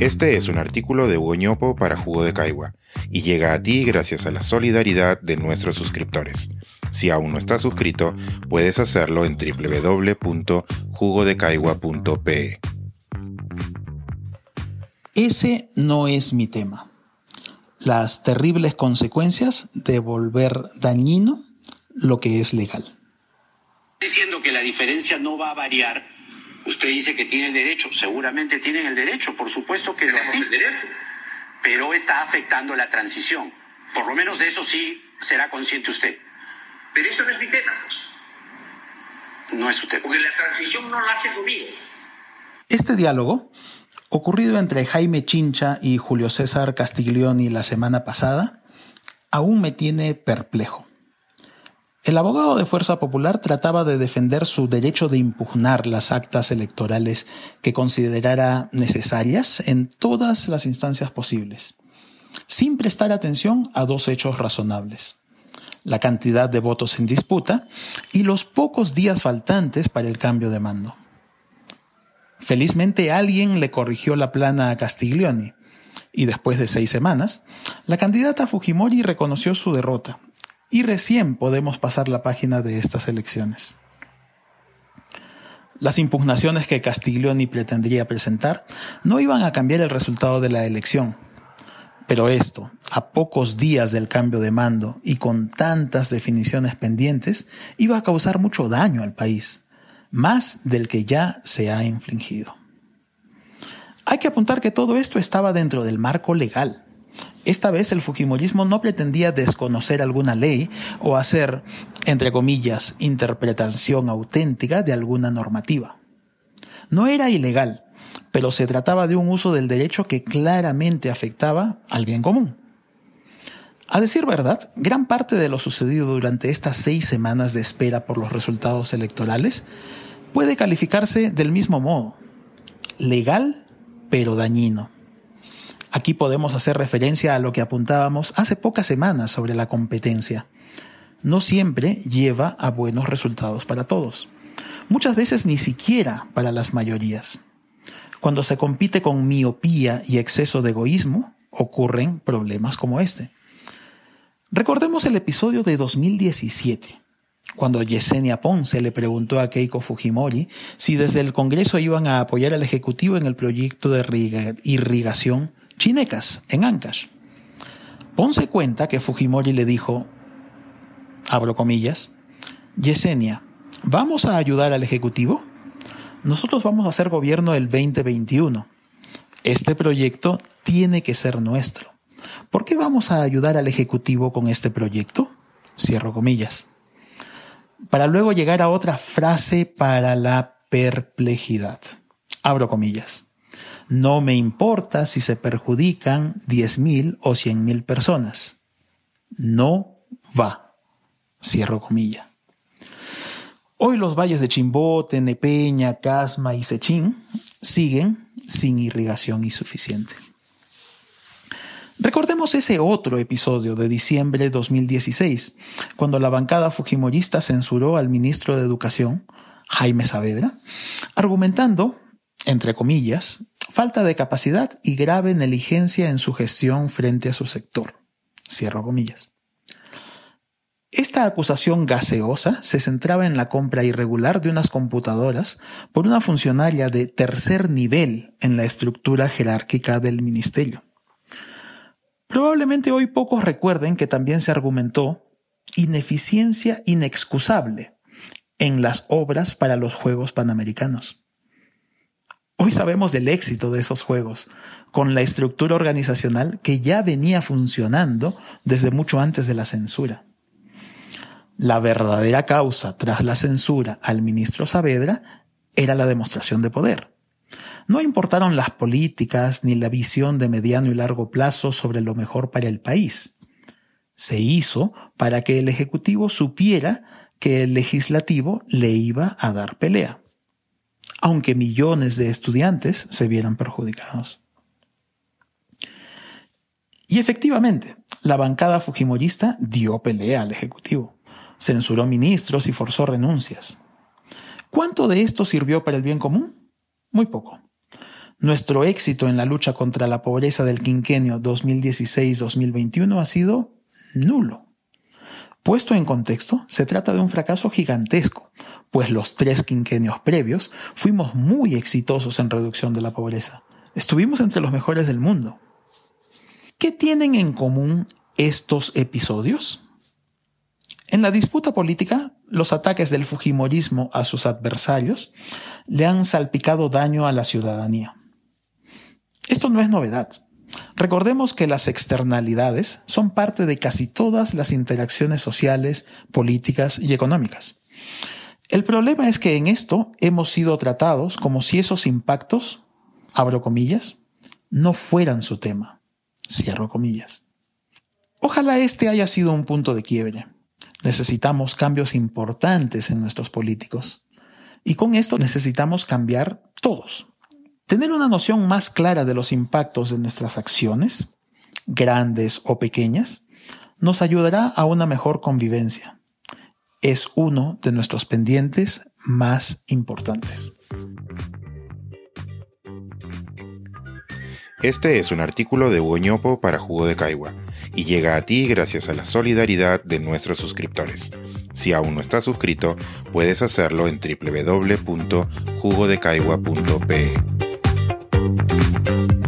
Este es un artículo de Hugo para Jugo de Caigua y llega a ti gracias a la solidaridad de nuestros suscriptores. Si aún no estás suscrito, puedes hacerlo en www.jugodecaigua.pe. Ese no es mi tema. Las terribles consecuencias de volver dañino lo que es legal. Diciendo que la diferencia no va a variar Usted dice que tiene el derecho, seguramente tienen el derecho, por supuesto que lo asiste, pero está afectando la transición. Por lo menos de eso sí será consciente usted. Pero eso no es mi tema. No es su tema. Porque la transición no la hace conmigo. Este diálogo, ocurrido entre Jaime Chincha y Julio César Castiglioni la semana pasada, aún me tiene perplejo. El abogado de Fuerza Popular trataba de defender su derecho de impugnar las actas electorales que considerara necesarias en todas las instancias posibles, sin prestar atención a dos hechos razonables la cantidad de votos en disputa y los pocos días faltantes para el cambio de mando. Felizmente alguien le corrigió la plana a Castiglioni, y después de seis semanas, la candidata Fujimori reconoció su derrota y recién podemos pasar la página de estas elecciones. Las impugnaciones que Castiglioni pretendría presentar no iban a cambiar el resultado de la elección. Pero esto, a pocos días del cambio de mando y con tantas definiciones pendientes, iba a causar mucho daño al país, más del que ya se ha infligido. Hay que apuntar que todo esto estaba dentro del marco legal. Esta vez el Fujimorismo no pretendía desconocer alguna ley o hacer, entre comillas, interpretación auténtica de alguna normativa. No era ilegal, pero se trataba de un uso del derecho que claramente afectaba al bien común. A decir verdad, gran parte de lo sucedido durante estas seis semanas de espera por los resultados electorales puede calificarse del mismo modo. Legal, pero dañino. Aquí podemos hacer referencia a lo que apuntábamos hace pocas semanas sobre la competencia. No siempre lleva a buenos resultados para todos. Muchas veces ni siquiera para las mayorías. Cuando se compite con miopía y exceso de egoísmo, ocurren problemas como este. Recordemos el episodio de 2017, cuando Yesenia Ponce le preguntó a Keiko Fujimori si desde el Congreso iban a apoyar al Ejecutivo en el proyecto de irrigación Chinecas, en Ancash. Ponce cuenta que Fujimori le dijo, abro comillas, Yesenia, ¿vamos a ayudar al Ejecutivo? Nosotros vamos a hacer gobierno el 2021. Este proyecto tiene que ser nuestro. ¿Por qué vamos a ayudar al Ejecutivo con este proyecto? Cierro comillas. Para luego llegar a otra frase para la perplejidad. Abro comillas. No me importa si se perjudican 10.000 o 100.000 personas. No va. Cierro comilla. Hoy los valles de Chimbote, Nepeña, Casma y Sechín siguen sin irrigación insuficiente. Recordemos ese otro episodio de diciembre de 2016, cuando la bancada fujimorista censuró al ministro de Educación, Jaime Saavedra, argumentando, entre comillas, falta de capacidad y grave negligencia en su gestión frente a su sector. Cierro comillas. Esta acusación gaseosa se centraba en la compra irregular de unas computadoras por una funcionaria de tercer nivel en la estructura jerárquica del ministerio. Probablemente hoy pocos recuerden que también se argumentó ineficiencia inexcusable en las obras para los Juegos Panamericanos. Hoy sabemos del éxito de esos juegos, con la estructura organizacional que ya venía funcionando desde mucho antes de la censura. La verdadera causa tras la censura al ministro Saavedra era la demostración de poder. No importaron las políticas ni la visión de mediano y largo plazo sobre lo mejor para el país. Se hizo para que el Ejecutivo supiera que el legislativo le iba a dar pelea aunque millones de estudiantes se vieran perjudicados. Y efectivamente, la bancada fujimorista dio pelea al Ejecutivo, censuró ministros y forzó renuncias. ¿Cuánto de esto sirvió para el bien común? Muy poco. Nuestro éxito en la lucha contra la pobreza del quinquenio 2016-2021 ha sido nulo. Puesto en contexto, se trata de un fracaso gigantesco, pues los tres quinquenios previos fuimos muy exitosos en reducción de la pobreza. Estuvimos entre los mejores del mundo. ¿Qué tienen en común estos episodios? En la disputa política, los ataques del Fujimorismo a sus adversarios le han salpicado daño a la ciudadanía. Esto no es novedad. Recordemos que las externalidades son parte de casi todas las interacciones sociales, políticas y económicas. El problema es que en esto hemos sido tratados como si esos impactos, abro comillas, no fueran su tema. Cierro comillas. Ojalá este haya sido un punto de quiebre. Necesitamos cambios importantes en nuestros políticos. Y con esto necesitamos cambiar todos. Tener una noción más clara de los impactos de nuestras acciones, grandes o pequeñas, nos ayudará a una mejor convivencia. Es uno de nuestros pendientes más importantes. Este es un artículo de Hugo para Jugo de Caigua y llega a ti gracias a la solidaridad de nuestros suscriptores. Si aún no estás suscrito, puedes hacerlo en www.jugodecaigua.pe. Thank you.